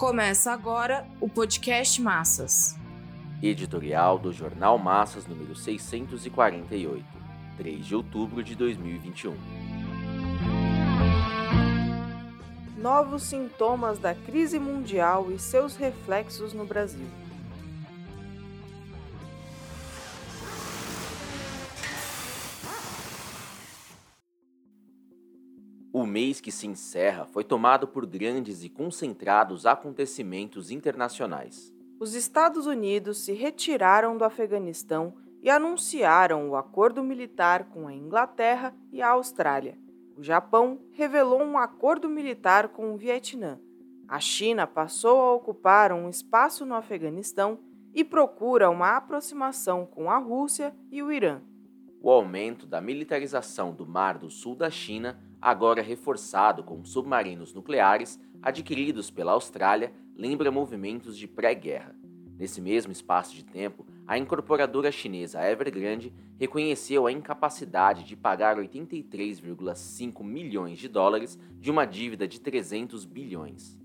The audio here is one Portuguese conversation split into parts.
Começa agora o podcast Massas. Editorial do Jornal Massas número 648, 3 de outubro de 2021. Novos sintomas da crise mundial e seus reflexos no Brasil. O mês que se encerra foi tomado por grandes e concentrados acontecimentos internacionais. Os Estados Unidos se retiraram do Afeganistão e anunciaram o acordo militar com a Inglaterra e a Austrália. O Japão revelou um acordo militar com o Vietnã. A China passou a ocupar um espaço no Afeganistão e procura uma aproximação com a Rússia e o Irã. O aumento da militarização do Mar do Sul da China agora reforçado com submarinos nucleares adquiridos pela Austrália, lembra movimentos de pré-guerra. Nesse mesmo espaço de tempo, a incorporadora chinesa Evergrande reconheceu a incapacidade de pagar 83,5 milhões de dólares de uma dívida de 300 bilhões.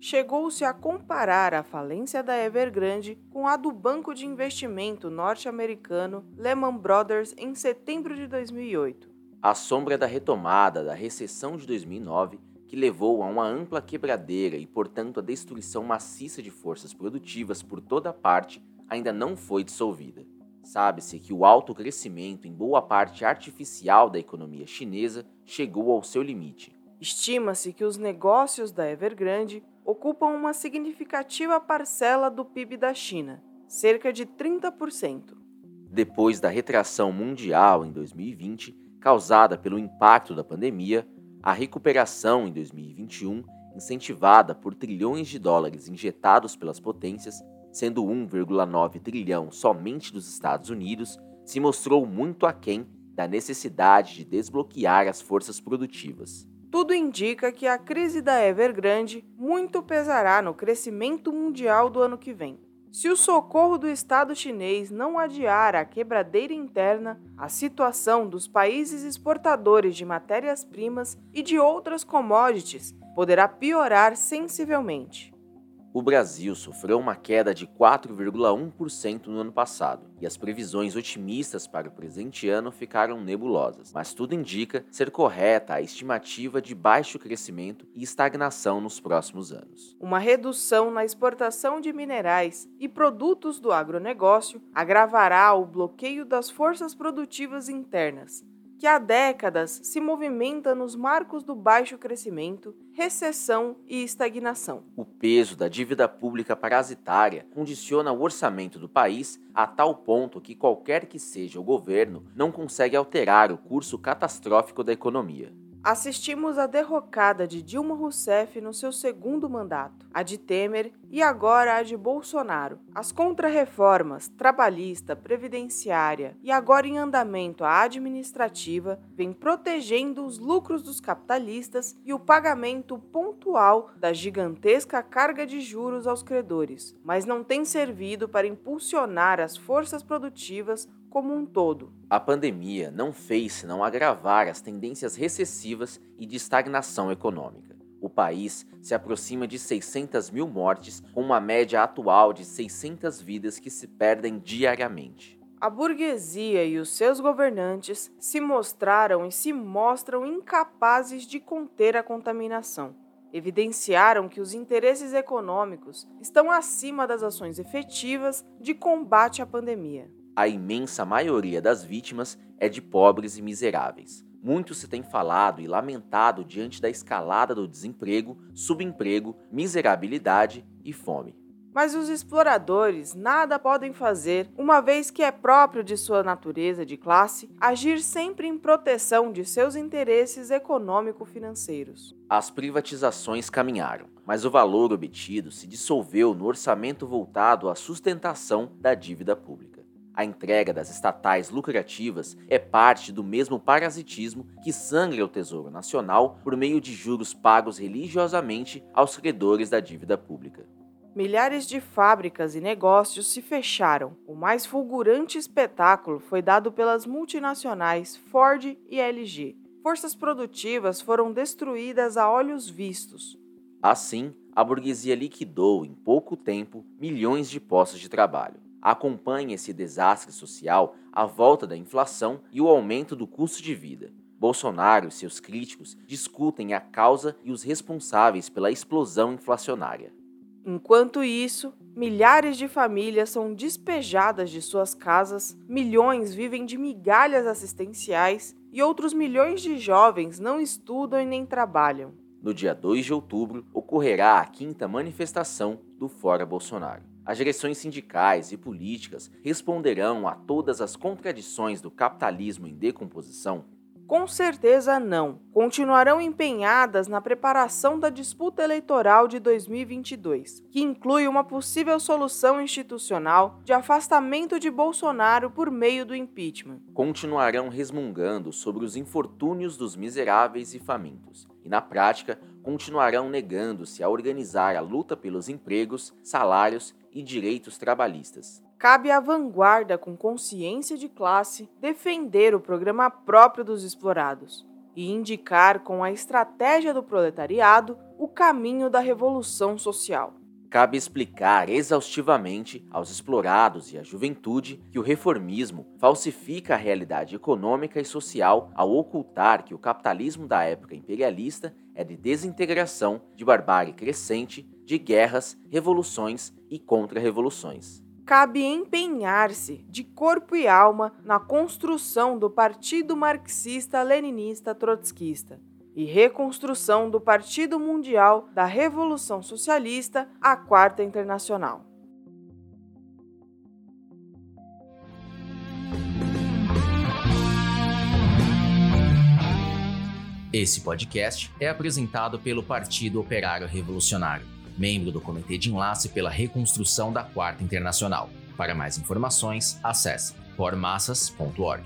Chegou-se a comparar a falência da Evergrande com a do banco de investimento norte-americano Lehman Brothers em setembro de 2008 à sombra da retomada da recessão de 2009, que levou a uma ampla quebradeira e, portanto, a destruição maciça de forças produtivas por toda parte, ainda não foi dissolvida. Sabe-se que o alto crescimento em boa parte artificial da economia chinesa chegou ao seu limite. Estima-se que os negócios da Evergrande ocupam uma significativa parcela do PIB da China, cerca de 30%. Depois da retração mundial em 2020, causada pelo impacto da pandemia, a recuperação em 2021, incentivada por trilhões de dólares injetados pelas potências, sendo 1,9 trilhão somente dos Estados Unidos, se mostrou muito aquém da necessidade de desbloquear as forças produtivas. Tudo indica que a crise da Evergrande muito pesará no crescimento mundial do ano que vem. Se o socorro do Estado chinês não adiar a quebradeira interna, a situação dos países exportadores de matérias-primas e de outras commodities poderá piorar sensivelmente. O Brasil sofreu uma queda de 4,1% no ano passado, e as previsões otimistas para o presente ano ficaram nebulosas, mas tudo indica ser correta a estimativa de baixo crescimento e estagnação nos próximos anos. Uma redução na exportação de minerais e produtos do agronegócio agravará o bloqueio das forças produtivas internas, que há décadas se movimenta nos marcos do baixo crescimento, recessão e estagnação. O peso da dívida pública parasitária condiciona o orçamento do país a tal ponto que qualquer que seja o governo não consegue alterar o curso catastrófico da economia. Assistimos à derrocada de Dilma Rousseff no seu segundo mandato, a de Temer e agora a de Bolsonaro. As contrarreformas trabalhista, previdenciária e agora em andamento a administrativa vêm protegendo os lucros dos capitalistas e o pagamento pontual da gigantesca carga de juros aos credores, mas não tem servido para impulsionar as forças produtivas como um todo. A pandemia não fez senão agravar as tendências recessivas e de estagnação econômica. O país se aproxima de 600 mil mortes, com uma média atual de 600 vidas que se perdem diariamente. A burguesia e os seus governantes se mostraram e se mostram incapazes de conter a contaminação. Evidenciaram que os interesses econômicos estão acima das ações efetivas de combate à pandemia a imensa maioria das vítimas é de pobres e miseráveis. Muito se tem falado e lamentado diante da escalada do desemprego, subemprego, miserabilidade e fome. Mas os exploradores nada podem fazer, uma vez que é próprio de sua natureza de classe agir sempre em proteção de seus interesses econômico-financeiros. As privatizações caminharam, mas o valor obtido se dissolveu no orçamento voltado à sustentação da dívida pública. A entrega das estatais lucrativas é parte do mesmo parasitismo que sangra o Tesouro Nacional por meio de juros pagos religiosamente aos credores da dívida pública. Milhares de fábricas e negócios se fecharam. O mais fulgurante espetáculo foi dado pelas multinacionais Ford e LG. Forças produtivas foram destruídas a olhos vistos. Assim, a burguesia liquidou em pouco tempo milhões de postos de trabalho. Acompanhe esse desastre social a volta da inflação e o aumento do custo de vida. Bolsonaro e seus críticos discutem a causa e os responsáveis pela explosão inflacionária. Enquanto isso, milhares de famílias são despejadas de suas casas, milhões vivem de migalhas assistenciais e outros milhões de jovens não estudam e nem trabalham. No dia 2 de outubro, ocorrerá a quinta manifestação do Fora Bolsonaro. As direções sindicais e políticas responderão a todas as contradições do capitalismo em decomposição com certeza não. Continuarão empenhadas na preparação da disputa eleitoral de 2022, que inclui uma possível solução institucional de afastamento de Bolsonaro por meio do impeachment. Continuarão resmungando sobre os infortúnios dos miseráveis e famintos, e na prática continuarão negando-se a organizar a luta pelos empregos, salários e direitos trabalhistas cabe à vanguarda com consciência de classe defender o programa próprio dos explorados e indicar com a estratégia do proletariado o caminho da revolução social. Cabe explicar exaustivamente aos explorados e à juventude que o reformismo falsifica a realidade econômica e social ao ocultar que o capitalismo da época imperialista é de desintegração, de barbárie crescente, de guerras, revoluções e contra-revoluções cabe empenhar-se de corpo e alma na construção do Partido Marxista-Leninista Trotskista e reconstrução do Partido Mundial da Revolução Socialista, a Quarta Internacional. Esse podcast é apresentado pelo Partido Operário Revolucionário membro do Comitê de Enlace pela Reconstrução da Quarta Internacional. Para mais informações, acesse formassas.org.